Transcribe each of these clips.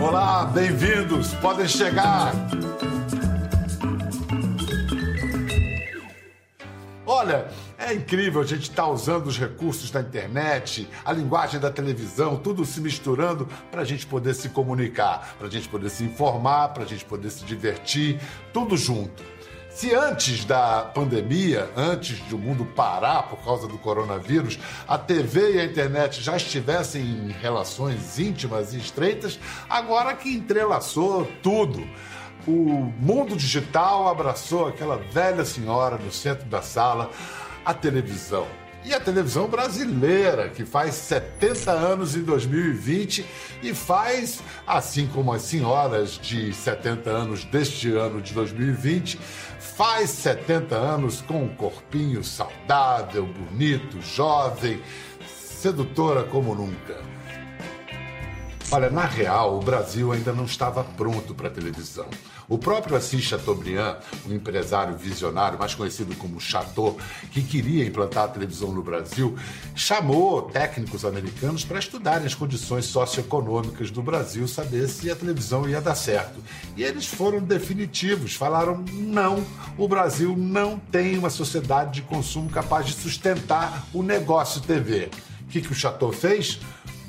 Olá, bem-vindos, podem chegar. Olha, é incrível a gente estar tá usando os recursos da internet, a linguagem da televisão, tudo se misturando para a gente poder se comunicar, para a gente poder se informar, para a gente poder se divertir, tudo junto. Se antes da pandemia, antes de o mundo parar por causa do coronavírus, a TV e a internet já estivessem em relações íntimas e estreitas, agora que entrelaçou tudo. O mundo digital abraçou aquela velha senhora no centro da sala, a televisão. E a televisão brasileira, que faz 70 anos em 2020 e faz, assim como as senhoras de 70 anos deste ano de 2020, faz 70 anos com um corpinho saudável, bonito, jovem, sedutora como nunca. Olha, na real, o Brasil ainda não estava pronto para a televisão. O próprio Assis Chateaubriand, um empresário visionário, mais conhecido como Chateau, que queria implantar a televisão no Brasil, chamou técnicos americanos para estudarem as condições socioeconômicas do Brasil, saber se a televisão ia dar certo. E eles foram definitivos, falaram: não, o Brasil não tem uma sociedade de consumo capaz de sustentar o negócio TV. O que, que o Chateau fez?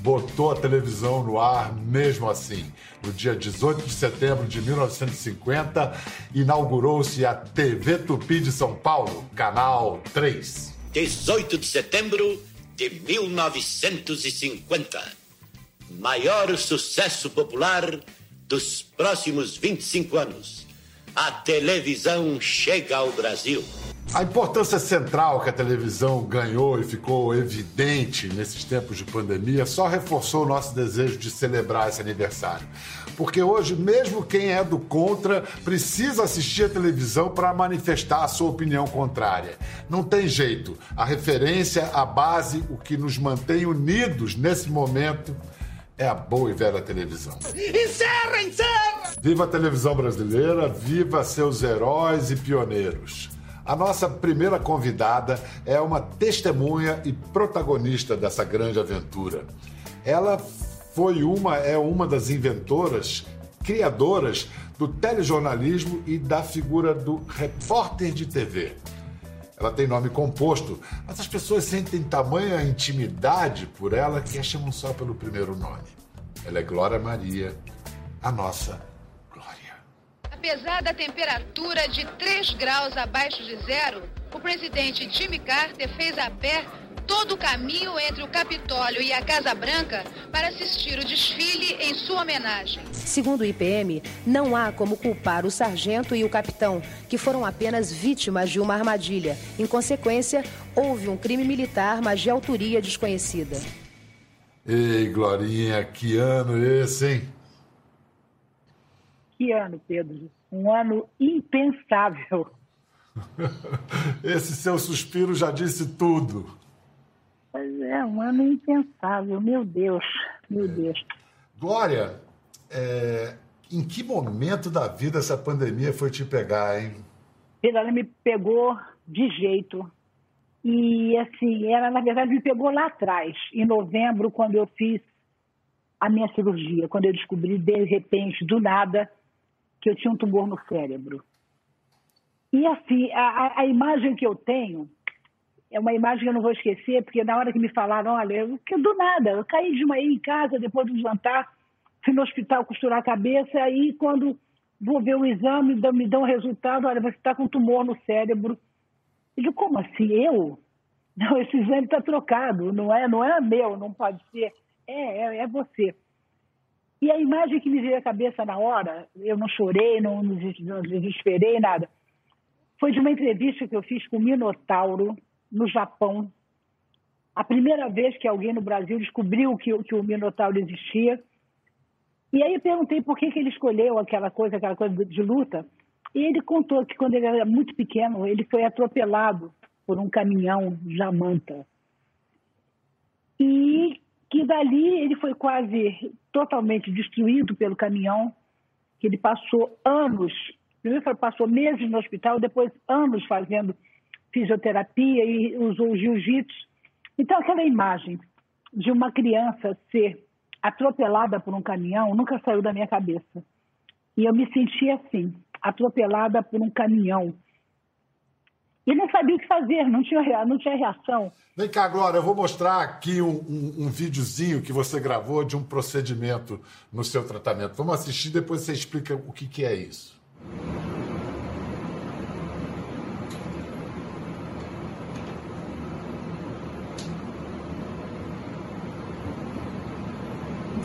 Botou a televisão no ar mesmo assim. No dia 18 de setembro de 1950, inaugurou-se a TV Tupi de São Paulo, Canal 3. 18 de setembro de 1950. Maior sucesso popular dos próximos 25 anos. A televisão chega ao Brasil. A importância central que a televisão ganhou e ficou evidente nesses tempos de pandemia só reforçou o nosso desejo de celebrar esse aniversário. Porque hoje, mesmo quem é do contra, precisa assistir a televisão para manifestar a sua opinião contrária. Não tem jeito. A referência, a base, o que nos mantém unidos nesse momento é a boa e velha televisão. Encerra, encerra! Viva a televisão brasileira, viva seus heróis e pioneiros. A nossa primeira convidada é uma testemunha e protagonista dessa grande aventura. Ela foi uma, é uma das inventoras, criadoras do telejornalismo e da figura do repórter de TV. Ela tem nome composto, mas as pessoas sentem tamanha intimidade por ela que a chamam só pelo primeiro nome. Ela é Glória Maria, a nossa Apesar da temperatura de 3 graus abaixo de zero, o presidente Jimmy Carter fez a pé todo o caminho entre o Capitólio e a Casa Branca para assistir o desfile em sua homenagem. Segundo o IPM, não há como culpar o sargento e o capitão, que foram apenas vítimas de uma armadilha. Em consequência, houve um crime militar, mas de autoria desconhecida. Ei, Glorinha, que ano esse, hein? Que ano, Pedro? Um ano impensável. Esse seu suspiro já disse tudo. Pois é, um ano impensável, meu Deus, meu é. Deus. Glória, é, em que momento da vida essa pandemia foi te pegar, hein? Ela me pegou de jeito. E, assim, ela, na verdade, me pegou lá atrás, em novembro, quando eu fiz a minha cirurgia, quando eu descobri, de repente, do nada, que eu tinha um tumor no cérebro. E assim, a, a imagem que eu tenho é uma imagem que eu não vou esquecer, porque na hora que me falaram, olha, eu, que do nada, eu caí de manhã em casa depois do jantar, fui no hospital costurar a cabeça, aí quando vou ver o exame, me dão o resultado, olha, você está com tumor no cérebro. Eu digo, como assim? Eu? Não, esse exame está trocado, não é, não é meu, não pode ser. É, é, é você. E a imagem que me veio à cabeça na hora, eu não chorei, não, não desesperei, nada, foi de uma entrevista que eu fiz com o Minotauro, no Japão. A primeira vez que alguém no Brasil descobriu que, que o Minotauro existia. E aí eu perguntei por que, que ele escolheu aquela coisa, aquela coisa de luta. E ele contou que quando ele era muito pequeno, ele foi atropelado por um caminhão Jamanta. E que dali ele foi quase totalmente destruído pelo caminhão, que ele passou anos, primeiro passou meses no hospital, depois anos fazendo fisioterapia e usou jiu-jitsu. Então, aquela imagem de uma criança ser atropelada por um caminhão nunca saiu da minha cabeça. E eu me senti assim, atropelada por um caminhão. E não sabia o que fazer, não tinha, não tinha reação. Vem cá, Glória, eu vou mostrar aqui um, um, um videozinho que você gravou de um procedimento no seu tratamento. Vamos assistir, depois você explica o que, que é isso.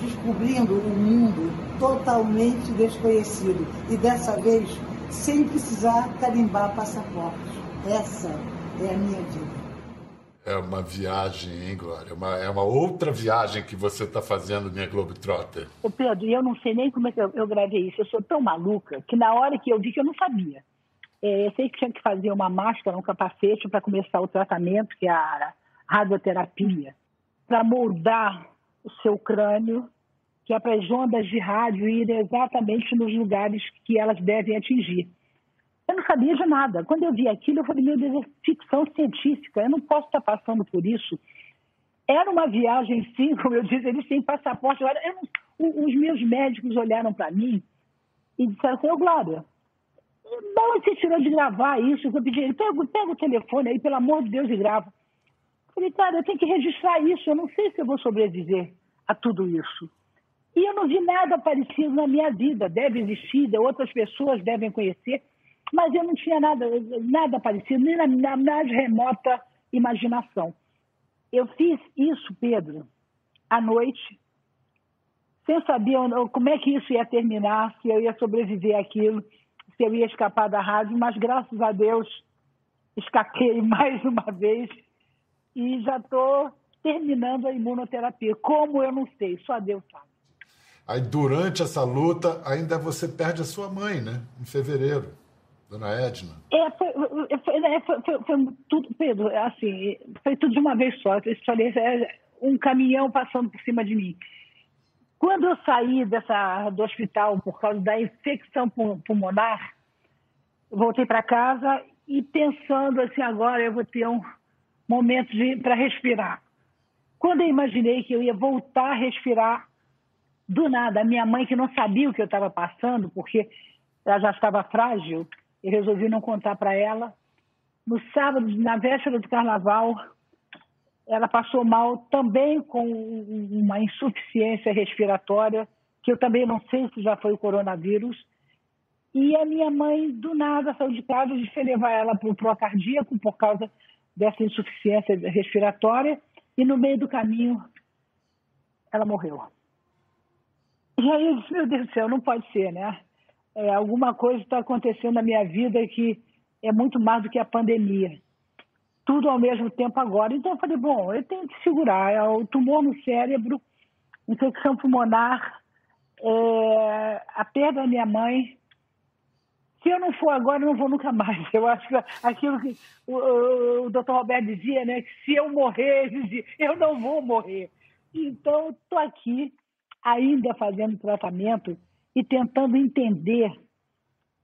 descobrindo um mundo totalmente desconhecido e dessa vez sem precisar carimbar passaporte. Essa é a minha vida. É uma viagem, hein, Glória? É uma, é uma outra viagem que você está fazendo, minha Globetrotter. Ô Pedro, eu não sei nem como é que eu, eu, gravei isso. Eu sou tão maluca que na hora que eu vi que eu não sabia. É, eu sei que tinha que fazer uma máscara, um capacete para começar o tratamento, que é a radioterapia, para moldar o seu crânio que é para as ondas de rádio ir exatamente nos lugares que elas devem atingir. Eu não sabia de nada. Quando eu vi aquilo, eu falei, meu Deus, é ficção científica, eu não posso estar passando por isso. Era uma viagem, sim, como eu disse, eles têm passaporte. Os meus médicos olharam para mim e disseram assim, ô Glória, não você tirou de gravar isso? Eu pedi, pega, pega o telefone aí, pelo amor de Deus, e grava. Eu falei, cara, eu tenho que registrar isso, eu não sei se eu vou sobreviver a tudo isso. E eu não vi nada parecido na minha vida. Deve existir, outras pessoas devem conhecer, mas eu não tinha nada, nada parecido, nem na, na mais remota imaginação. Eu fiz isso, Pedro, à noite, sem saber como é que isso ia terminar, se eu ia sobreviver àquilo, se eu ia escapar da rádio, mas graças a Deus escapei mais uma vez e já estou terminando a imunoterapia. Como eu não sei, só Deus sabe. Aí, durante essa luta, ainda você perde a sua mãe, né? Em fevereiro, dona Edna. É, foi, foi, né, foi, foi, tudo, Pedro, assim, foi tudo de uma vez só. Eu falei, é um caminhão passando por cima de mim. Quando eu saí dessa, do hospital por causa da infecção pulmonar, voltei para casa e pensando assim, agora eu vou ter um momento para respirar. Quando eu imaginei que eu ia voltar a respirar, do nada, a minha mãe, que não sabia o que eu estava passando, porque ela já estava frágil, eu resolvi não contar para ela. No sábado, na véspera do carnaval, ela passou mal também com uma insuficiência respiratória, que eu também não sei se já foi o coronavírus. E a minha mãe, do nada, saiu de casa e disse levar ela para o procardíaco por causa dessa insuficiência respiratória. E no meio do caminho, ela morreu. E aí eu disse, meu Deus do céu, não pode ser, né? É, alguma coisa está acontecendo na minha vida que é muito mais do que a pandemia. Tudo ao mesmo tempo agora. Então eu falei, bom, eu tenho que segurar. É o tumor no cérebro, infecção pulmonar, é, a perda da minha mãe. Se eu não for agora, eu não vou nunca mais. Eu acho que aquilo que o, o, o doutor Roberto dizia, né? Que se eu morrer, eu não vou morrer. Então, estou aqui ainda fazendo tratamento e tentando entender,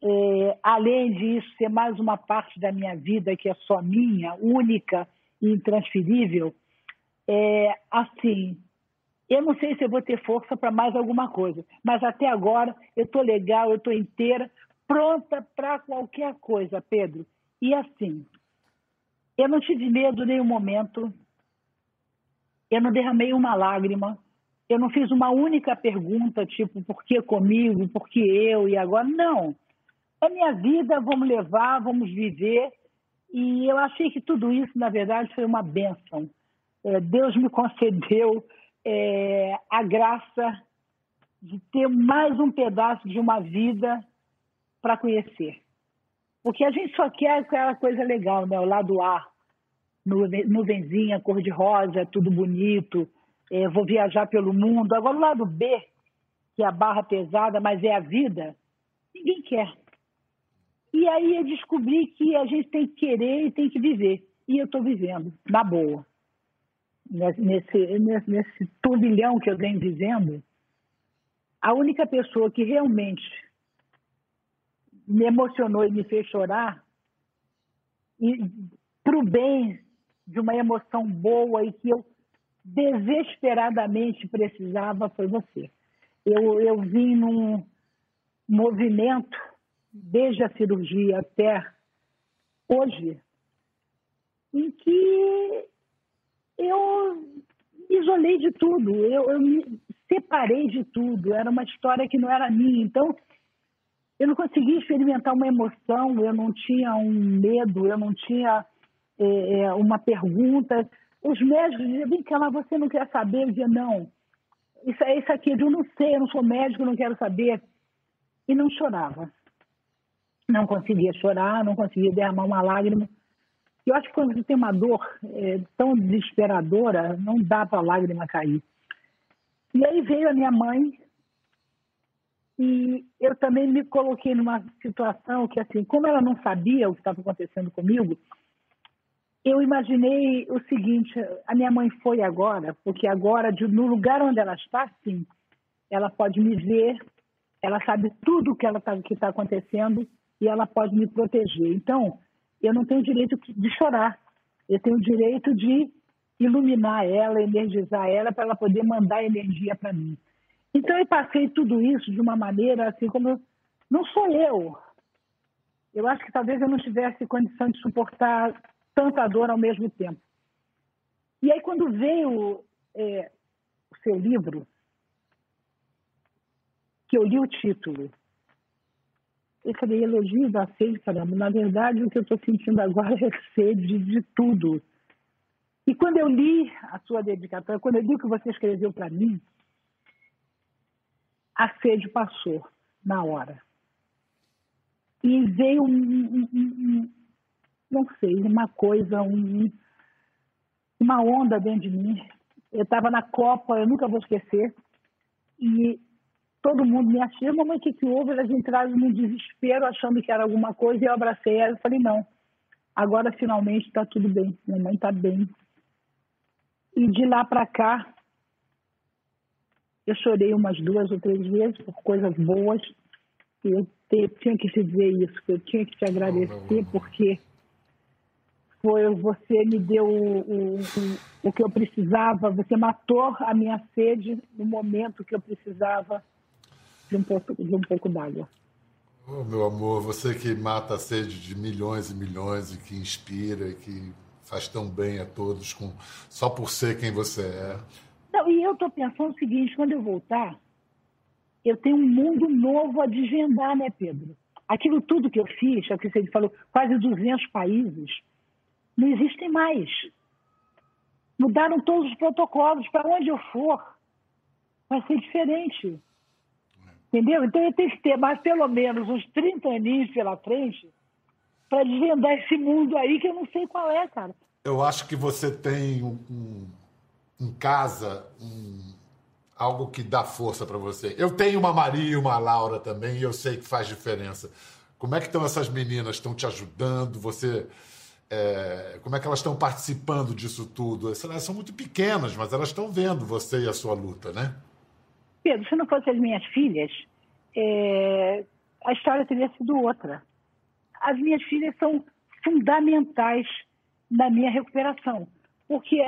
é, além disso, ser mais uma parte da minha vida que é só minha, única e intransferível, é, assim, eu não sei se eu vou ter força para mais alguma coisa, mas até agora eu estou legal, eu estou inteira, pronta para qualquer coisa, Pedro. E assim, eu não tive medo em nenhum momento, eu não derramei uma lágrima, eu não fiz uma única pergunta, tipo, por que comigo, por que eu e agora? Não. É minha vida, vamos levar, vamos viver. E eu achei que tudo isso, na verdade, foi uma bênção. É, Deus me concedeu é, a graça de ter mais um pedaço de uma vida para conhecer. Porque a gente só quer aquela coisa legal, né? O lado A, nuvenzinha, cor-de-rosa, tudo bonito, é, vou viajar pelo mundo. Agora, o lado B, que é a barra pesada, mas é a vida, ninguém quer. E aí eu descobri que a gente tem que querer e tem que viver. E eu estou vivendo, na boa. Nesse, nesse, nesse turbilhão que eu venho vivendo, a única pessoa que realmente me emocionou e me fez chorar, para o bem de uma emoção boa e que eu desesperadamente precisava foi você. Eu, eu vim num movimento, desde a cirurgia até hoje, em que eu me isolei de tudo, eu, eu me separei de tudo, era uma história que não era minha. Então, eu não conseguia experimentar uma emoção, eu não tinha um medo, eu não tinha é, uma pergunta. Os médicos diziam, vem cá, mas você não quer saber? Eu dizia, não, isso é isso aqui, eu não sei, eu não sou médico, não quero saber. E não chorava. Não conseguia chorar, não conseguia derramar uma lágrima. Eu acho que quando você tem uma dor é, tão desesperadora, não dá para a lágrima cair. E aí veio a minha mãe, e eu também me coloquei numa situação que, assim, como ela não sabia o que estava acontecendo comigo, eu imaginei o seguinte: a minha mãe foi agora, porque agora, de, no lugar onde ela está, sim, ela pode me ver, ela sabe tudo o que ela tá, está acontecendo e ela pode me proteger. Então, eu não tenho direito de chorar, eu tenho o direito de iluminar ela, energizar ela, para ela poder mandar energia para mim. Então eu passei tudo isso de uma maneira assim como não sou eu. Eu acho que talvez eu não tivesse condição de suportar tanta dor ao mesmo tempo. E aí quando veio é, o seu livro, que eu li o título, eu falei, elogio da sede, caramba. Na verdade, o que eu estou sentindo agora é sede de tudo. E quando eu li a sua dedicatória, quando eu li o que você escreveu para mim, a sede passou na hora. E veio um, um, um, não sei, uma coisa, uma onda dentro de mim. Eu estava na Copa, eu nunca vou esquecer, e todo mundo me achou, mamãe, o que, que houve? Elas entraram num desespero, achando que era alguma coisa, e eu abracei ela e falei, não, agora finalmente está tudo bem, minha mãe está bem. E de lá para cá, eu chorei umas duas ou três vezes por coisas boas. Eu te, tinha que te dizer isso, eu tinha que te agradecer, porque foi você me deu o, o, o, que eu precisava, você matou a minha sede no momento que eu precisava de um pouco, de um pouco d'água. Oh, meu amor, você que mata a sede de milhões e milhões e que inspira, que faz tão bem a todos com só por ser quem você é. Não, e eu estou pensando o seguinte, quando eu voltar, eu tenho um mundo novo a desvendar, né, Pedro? Aquilo tudo que eu fiz, é o que você falou, quase 200 países, não existem mais. Mudaram todos os protocolos. Para onde eu for, vai ser diferente. Entendeu? Então eu tenho que ter mais pelo menos uns 30 aninhos pela frente para desvendar esse mundo aí que eu não sei qual é, cara. Eu acho que você tem um em casa um, algo que dá força para você. Eu tenho uma Maria e uma Laura também, e eu sei que faz diferença. Como é que estão essas meninas? Estão te ajudando? Você. É, como é que elas estão participando disso tudo? Elas são muito pequenas, mas elas estão vendo você e a sua luta, né? Pedro, se não fossem as minhas filhas, é, a história teria sido outra. As minhas filhas são fundamentais na minha recuperação, porque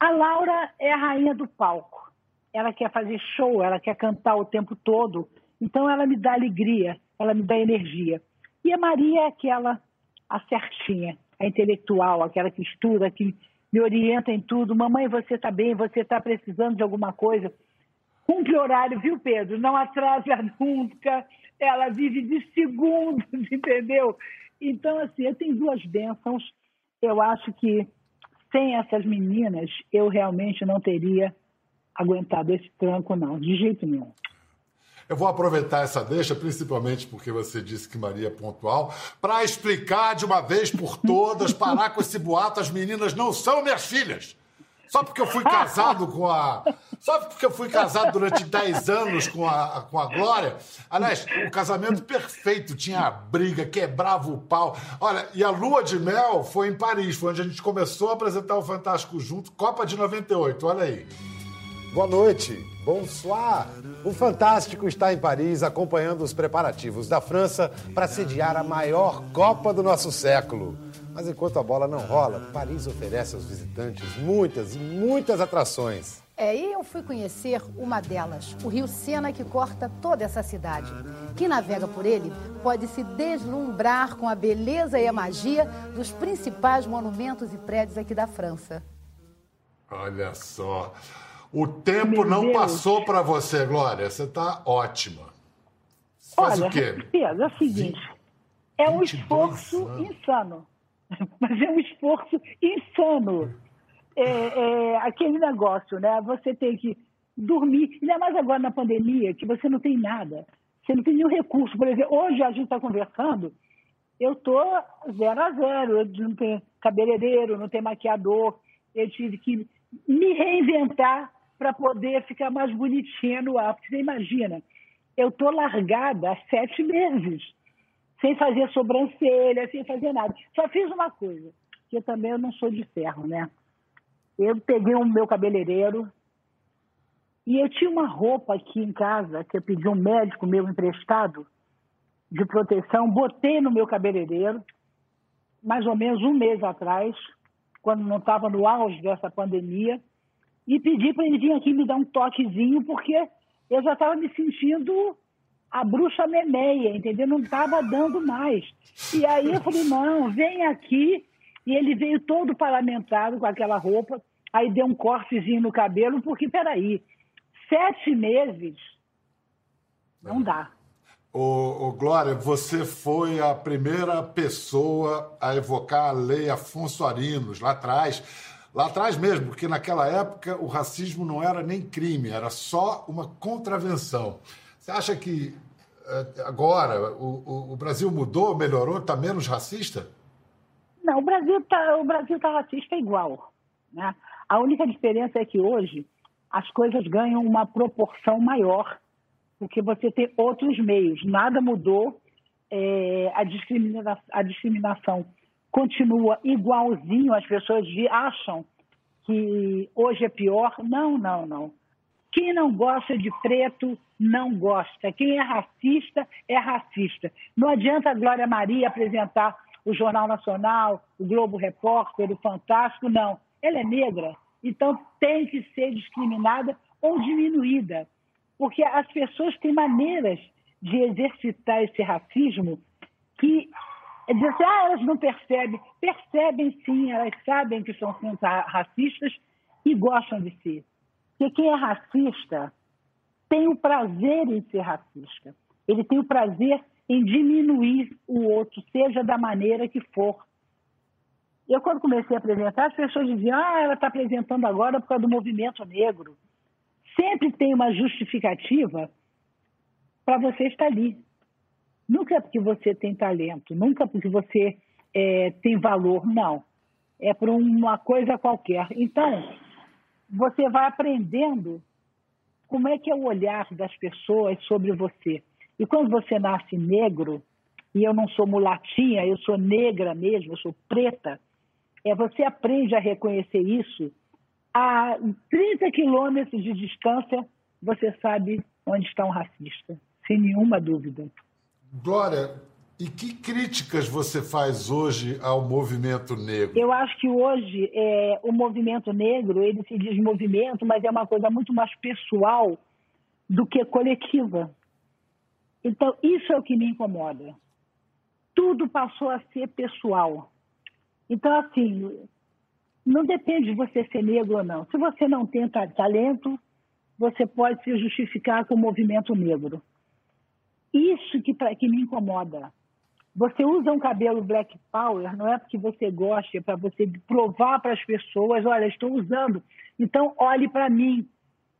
a Laura é a rainha do palco. Ela quer fazer show, ela quer cantar o tempo todo. Então ela me dá alegria, ela me dá energia. E a Maria é aquela, a certinha, a intelectual, aquela que estuda, que me orienta em tudo. Mamãe, você está bem, você está precisando de alguma coisa. Cumpre horário, viu, Pedro? Não atrasa nunca. Ela vive de segundos, entendeu? Então, assim, eu tenho duas bênçãos. Eu acho que sem essas meninas, eu realmente não teria aguentado esse tranco, não, de jeito nenhum. Eu vou aproveitar essa deixa, principalmente porque você disse que Maria é pontual, para explicar de uma vez por todas, parar com esse boato: as meninas não são minhas filhas. Só porque eu fui casado com a. Só porque eu fui casado durante 10 anos com a, com a Glória. Aliás, o casamento perfeito, tinha briga, quebrava o pau. Olha, e a lua de mel foi em Paris, foi onde a gente começou a apresentar o Fantástico junto, Copa de 98, olha aí. Boa noite, bonsoir. O Fantástico está em Paris acompanhando os preparativos da França para sediar a maior Copa do nosso século. Mas enquanto a bola não rola, Paris oferece aos visitantes muitas e muitas atrações. É, e eu fui conhecer uma delas, o Rio Sena, que corta toda essa cidade. Quem navega por ele pode se deslumbrar com a beleza e a magia dos principais monumentos e prédios aqui da França. Olha só. O tempo não passou para você, Glória. Você está ótima. Faz Olha, o quê? Pedro, é o seguinte: é um esforço anos. insano. Mas é um esforço insano. É, é, aquele negócio, né? Você tem que dormir, ainda mais agora na pandemia, que você não tem nada. Você não tem nenhum recurso. Por exemplo, hoje a gente está conversando, eu estou zero a zero. Eu não tenho cabeleireiro, não tenho maquiador. Eu tive que me reinventar para poder ficar mais bonitinha no ar. Porque você imagina, eu estou largada há sete meses, sem fazer sobrancelha, sem fazer nada. Só fiz uma coisa, que eu também eu não sou de ferro, né? Eu peguei o meu cabeleireiro e eu tinha uma roupa aqui em casa que eu pedi um médico meu emprestado de proteção, botei no meu cabeleireiro, mais ou menos um mês atrás, quando não estava no auge dessa pandemia e pedi para ele vir aqui me dar um toquezinho, porque eu já estava me sentindo a bruxa memeia, entendeu? Não estava dando mais. E aí eu falei, não, vem aqui. E ele veio todo parlamentado com aquela roupa, aí deu um cortezinho no cabelo, porque, peraí, sete meses não dá. Ô, ô, Glória, você foi a primeira pessoa a evocar a lei Afonso Arinos lá atrás Lá atrás mesmo, porque naquela época o racismo não era nem crime, era só uma contravenção. Você acha que eh, agora o, o Brasil mudou, melhorou, está menos racista? Não, o Brasil está o Brasil tá racista igual. Né? A única diferença é que hoje as coisas ganham uma proporção maior, porque você tem outros meios. Nada mudou, é, a, discrimina a discriminação continua igualzinho, as pessoas acham que hoje é pior. Não, não, não. Quem não gosta de preto, não gosta. Quem é racista, é racista. Não adianta a Glória Maria apresentar o Jornal Nacional, o Globo Repórter, o Fantástico, não. Ela é negra, então tem que ser discriminada ou diminuída. Porque as pessoas têm maneiras de exercitar esse racismo que é dizer assim, ah, elas não percebem. Percebem sim, elas sabem que são racistas e gostam de ser. Porque quem é racista tem o prazer em ser racista. Ele tem o prazer em diminuir o outro, seja da maneira que for. Eu, quando comecei a apresentar, as pessoas diziam, ah, ela está apresentando agora por causa do movimento negro. Sempre tem uma justificativa para você estar ali. Nunca é porque você tem talento, nunca porque você é, tem valor, não. É por uma coisa qualquer. Então, você vai aprendendo como é que é o olhar das pessoas sobre você. E quando você nasce negro, e eu não sou mulatinha, eu sou negra mesmo, eu sou preta, é, você aprende a reconhecer isso. A 30 quilômetros de distância, você sabe onde está um racista, sem nenhuma dúvida. Glória, e que críticas você faz hoje ao movimento negro? Eu acho que hoje é, o movimento negro, ele se diz movimento, mas é uma coisa muito mais pessoal do que coletiva. Então, isso é o que me incomoda. Tudo passou a ser pessoal. Então, assim, não depende de você ser negro ou não. Se você não tem talento, você pode se justificar com o movimento negro. Isso que, que me incomoda. Você usa um cabelo black power, não é porque você gosta, é para você provar para as pessoas, olha, estou usando, então olhe para mim.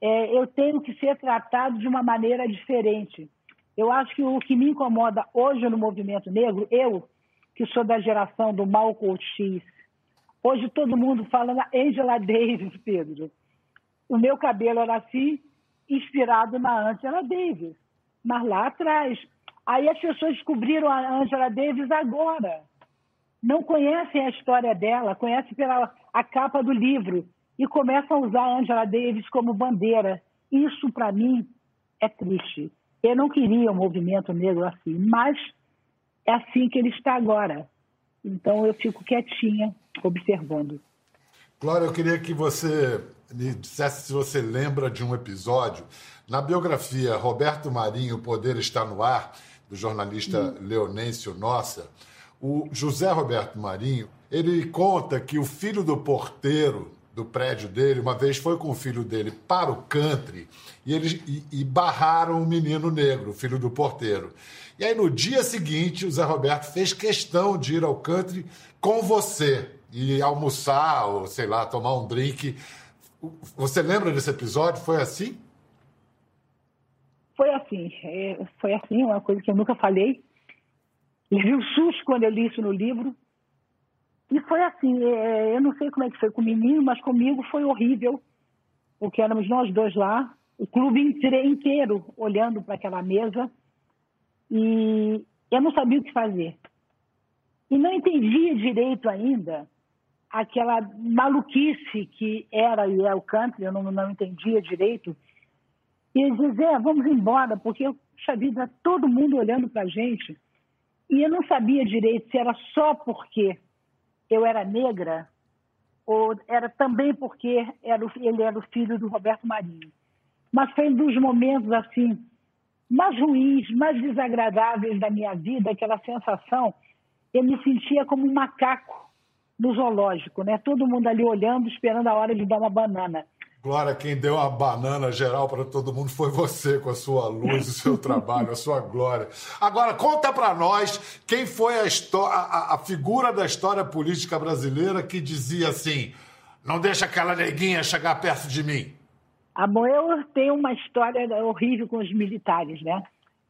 É, eu tenho que ser tratado de uma maneira diferente. Eu acho que o que me incomoda hoje no movimento negro, eu, que sou da geração do Malcolm X, hoje todo mundo fala na Angela Davis, Pedro. O meu cabelo era assim, inspirado na Angela Davis mas lá atrás. Aí as pessoas descobriram a Angela Davis agora. Não conhecem a história dela, conhecem pela a capa do livro e começam a usar a Angela Davis como bandeira. Isso, para mim, é triste. Eu não queria um movimento negro assim, mas é assim que ele está agora. Então eu fico quietinha, observando. Glória, eu queria que você me dissesse se você lembra de um episódio. Na biografia Roberto Marinho, O Poder Está no Ar, do jornalista hum. Leonêncio Nossa, o José Roberto Marinho, ele conta que o filho do porteiro do prédio dele, uma vez foi com o filho dele para o country e eles e, e barraram o um menino negro, o filho do porteiro. E aí no dia seguinte, o Zé Roberto fez questão de ir ao country com você e almoçar ou sei lá, tomar um drink. Você lembra desse episódio? Foi assim? Foi assim, é, foi assim, uma coisa que eu nunca falei. Levei um susto quando eu li isso no livro. E foi assim, é, eu não sei como é que foi com o menino, mas comigo foi horrível, porque éramos nós dois lá, o clube inteiro olhando para aquela mesa, e eu não sabia o que fazer. E não entendia direito ainda aquela maluquice que era e é o country, eu não, não entendia direito. E diziam, é, vamos embora, porque, puxa vida, todo mundo olhando para a gente. E eu não sabia direito se era só porque eu era negra, ou era também porque era, ele era o filho do Roberto Marinho. Mas foi um dos momentos assim mais ruins, mais desagradáveis da minha vida, aquela sensação, eu me sentia como um macaco no zoológico, né? Todo mundo ali olhando, esperando a hora de dar uma banana. Glória, quem deu uma banana geral para todo mundo foi você, com a sua luz, o seu trabalho, a sua glória. Agora, conta para nós quem foi a, a, a, figura da história política brasileira que dizia assim: não deixa aquela neguinha chegar perto de mim. Ah, bom, eu tenho uma história horrível com os militares, né?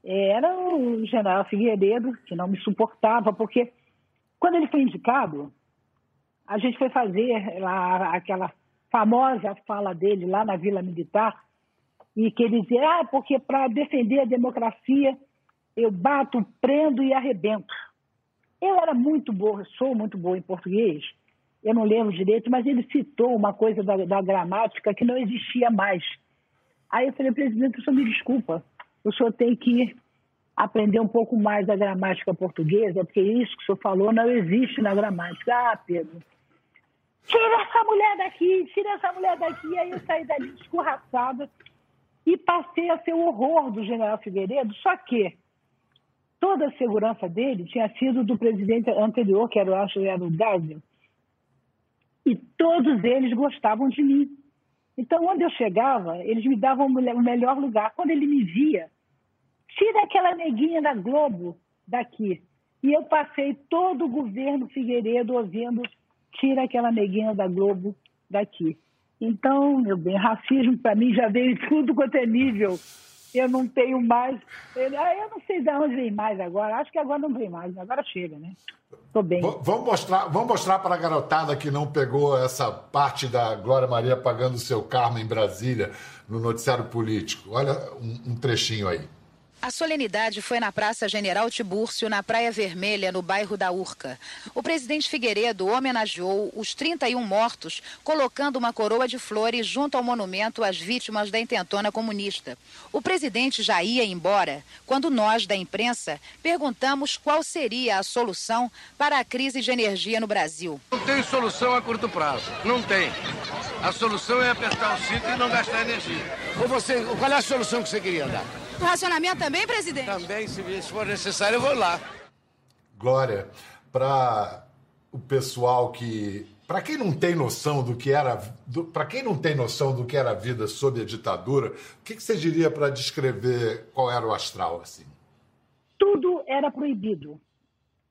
Era o general Figueiredo, que não me suportava, porque quando ele foi indicado, a gente foi fazer lá aquela famosa fala dele lá na Vila Militar, e que ele dizia, ah, porque para defender a democracia eu bato, prendo e arrebento. Eu era muito boa, sou muito boa em português, eu não lembro direito, mas ele citou uma coisa da, da gramática que não existia mais. Aí eu falei, presidente, o senhor me desculpa, o senhor tem que aprender um pouco mais da gramática portuguesa, porque isso que o senhor falou não existe na gramática. Ah, Pedro, tira essa mulher daqui, tira essa mulher daqui. Aí eu saí dali escorraçada e passei a ser o horror do general Figueiredo, só que toda a segurança dele tinha sido do presidente anterior, que era, eu acho, era o Dávio, e todos eles gostavam de mim. Então, onde eu chegava, eles me davam o melhor lugar. Quando ele me via, tira aquela neguinha da Globo daqui. E eu passei todo o governo Figueiredo ouvindo tira aquela neguinha da Globo daqui. Então, meu bem, racismo para mim já veio tudo quanto é nível. Eu não tenho mais. Eu, ah, eu não sei de onde vem mais agora. Acho que agora não vem mais. Agora chega, né? Tô bem. Vamos mostrar, vamos mostrar para a garotada que não pegou essa parte da Glória Maria pagando o seu karma em Brasília no noticiário político. Olha um, um trechinho aí. A solenidade foi na Praça General Tibúrcio, na Praia Vermelha, no bairro da Urca. O presidente Figueiredo homenageou os 31 mortos, colocando uma coroa de flores junto ao monumento às vítimas da intentona comunista. O presidente já ia embora quando nós, da imprensa, perguntamos qual seria a solução para a crise de energia no Brasil. Não tem solução a curto prazo. Não tem. A solução é apertar o cinto e não gastar energia. Ou você, qual é a solução que você queria dar? O racionamento também, presidente? Também, se for necessário, eu vou lá. Glória, para o pessoal que. Para quem não tem noção do que era. Para quem não tem noção do que era a vida sob a ditadura, o que, que você diria para descrever qual era o astral assim? Tudo era proibido.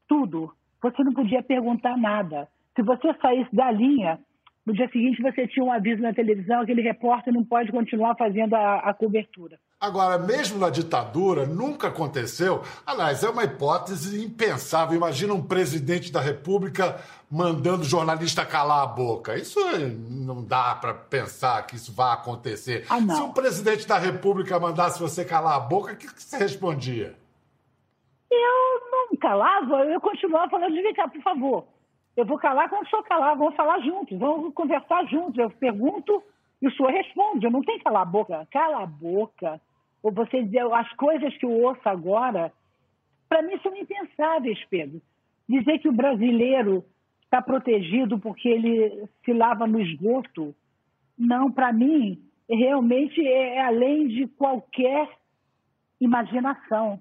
Tudo. Você não podia perguntar nada. Se você saísse da linha, no dia seguinte você tinha um aviso na televisão, aquele repórter não pode continuar fazendo a, a cobertura. Agora, mesmo na ditadura, nunca aconteceu. Aliás, é uma hipótese impensável. Imagina um presidente da República mandando jornalista calar a boca. Isso não dá para pensar que isso vai acontecer. Ah, Se o presidente da República mandasse você calar a boca, o que, você respondia? Eu não calava, eu continuava falando de cá, por favor. Eu vou calar quando o senhor calar, vamos falar juntos, vamos conversar juntos. Eu pergunto e o senhor responde. Eu não tenho que calar a boca. Cala a boca ou você dizer as coisas que eu ouço agora, para mim são impensáveis, Pedro. Dizer que o brasileiro está protegido porque ele se lava no esgoto, não, para mim, realmente é, é além de qualquer imaginação.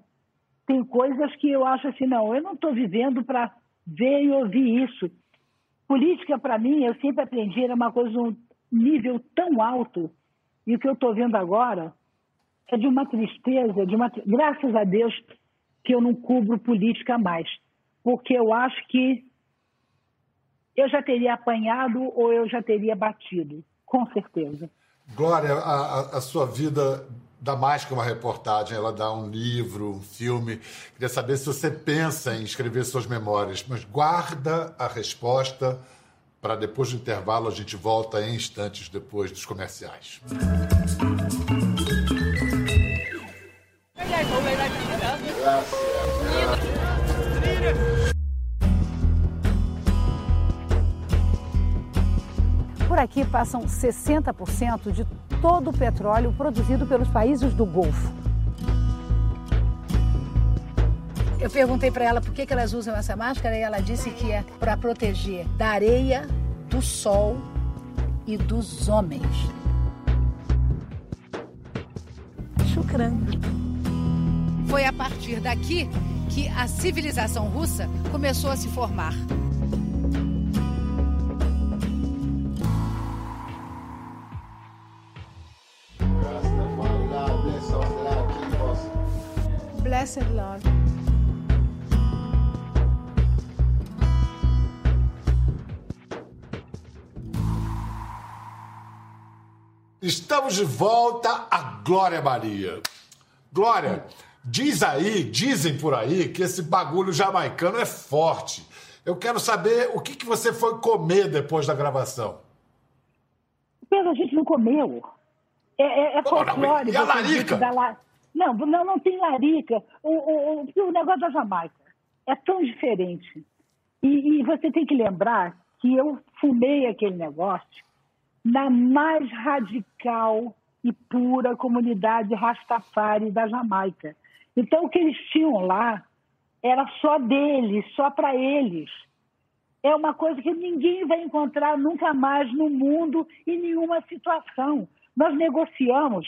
Tem coisas que eu acho assim, não, eu não estou vivendo para ver e ouvir isso. Política, para mim, eu sempre aprendi, era uma coisa, um nível tão alto, e o que eu estou vendo agora é de uma tristeza, de uma graças a Deus que eu não cubro política mais, porque eu acho que eu já teria apanhado ou eu já teria batido, com certeza. Glória, a, a sua vida dá mais que uma reportagem, ela dá um livro, um filme. Queria saber se você pensa em escrever suas memórias, mas guarda a resposta para depois do intervalo a gente volta em instantes depois dos comerciais. Por aqui passam 60% de todo o petróleo produzido pelos países do Golfo. Eu perguntei para ela por que, que elas usam essa máscara e ela disse que é para proteger da areia, do sol e dos homens. Shukran. Foi a partir daqui que a civilização russa começou a se formar. Blessed Lord. Estamos de volta a Glória Maria. Glória, diz aí, dizem por aí que esse bagulho jamaicano é forte. Eu quero saber o que, que você foi comer depois da gravação. Pedro, a gente não comeu. É, é, é folclore. E a larica? La... Não, não, não tem larica. O, o, o, o negócio da Jamaica é tão diferente. E, e você tem que lembrar que eu fumei aquele negócio na mais radical e pura comunidade Rastafari da Jamaica. Então, o que eles tinham lá era só deles, só para eles. É uma coisa que ninguém vai encontrar nunca mais no mundo em nenhuma situação. Nós negociamos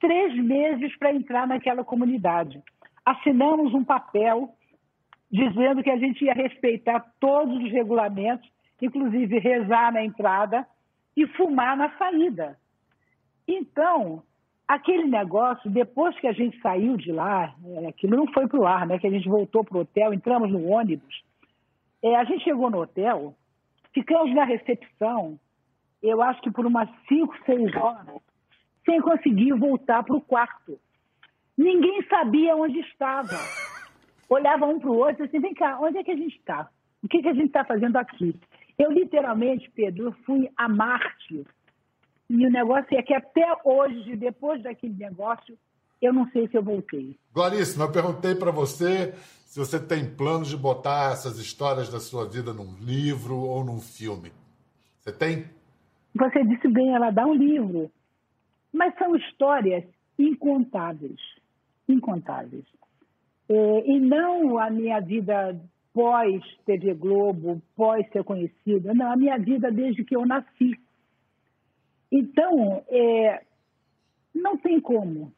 três meses para entrar naquela comunidade. Assinamos um papel dizendo que a gente ia respeitar todos os regulamentos, inclusive rezar na entrada e fumar na saída. Então, aquele negócio, depois que a gente saiu de lá, é, aquilo não foi para o ar, né? Que a gente voltou para o hotel, entramos no ônibus. É, a gente chegou no hotel, ficamos na recepção, eu acho que por umas 5, 6 horas, sem conseguir voltar para o quarto. Ninguém sabia onde estava. Olhava um para o outro e assim, vem cá, onde é que a gente está? O que, que a gente está fazendo aqui? Eu, literalmente, Pedro, fui a Marte. E o negócio é que até hoje, depois daquele negócio, eu não sei se eu voltei. Gloríssima, eu perguntei para você se você tem planos de botar essas histórias da sua vida num livro ou num filme. Você tem? Você disse bem, ela dá um livro. Mas são histórias incontáveis. Incontáveis. É, e não a minha vida pós TV Globo, pós ser conhecida. Não, a minha vida desde que eu nasci. Então, é, não tem como.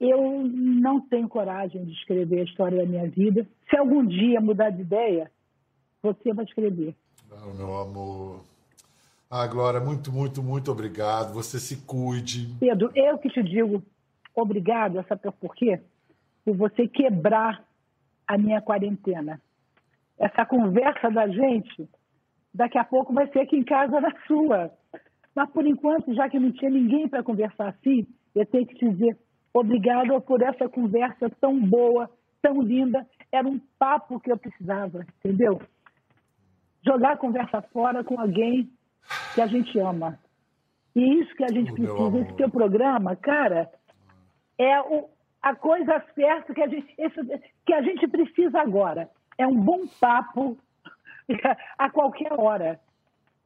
Eu não tenho coragem de escrever a história da minha vida. Se algum dia mudar de ideia, você vai escrever. Ah, meu amor. Ah, Glória, muito, muito, muito obrigado. Você se cuide. Pedro, eu que te digo obrigado, sabe por quê? Por você quebrar a minha quarentena. Essa conversa da gente, daqui a pouco vai ser aqui em casa na sua. Mas, por enquanto, já que não tinha ninguém para conversar assim, eu tenho que te dizer obrigado por essa conversa tão boa, tão linda. Era um papo que eu precisava, entendeu? Jogar a conversa fora com alguém que a gente ama. E isso que a gente precisa. Esse teu programa, cara, é o, a coisa certa que a gente, esse, que a gente precisa agora. É um bom papo a qualquer hora.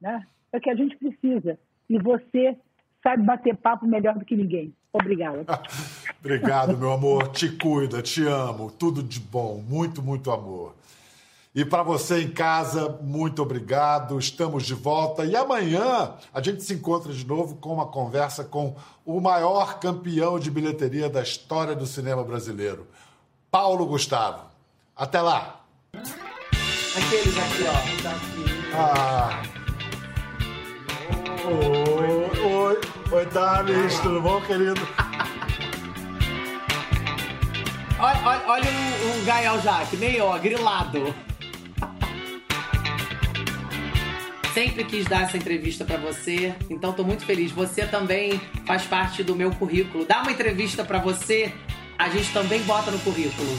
Né? É o que a gente precisa. E você sabe bater papo melhor do que ninguém. Obrigada. Obrigado, meu amor. Te cuida, te amo. Tudo de bom. Muito, muito amor. E para você em casa, muito obrigado. Estamos de volta. E amanhã a gente se encontra de novo com uma conversa com o maior campeão de bilheteria da história do cinema brasileiro, Paulo Gustavo. Até lá. Aqueles aqui, ó. Tá aqui. Ah. Oi, oi, oi, Thales, tudo bom, querido? Olha, olha, olha o, o Gael já, que nem eu, ó, grilado. Sempre quis dar essa entrevista pra você, então tô muito feliz. Você também faz parte do meu currículo. Dá uma entrevista pra você, a gente também bota no currículo.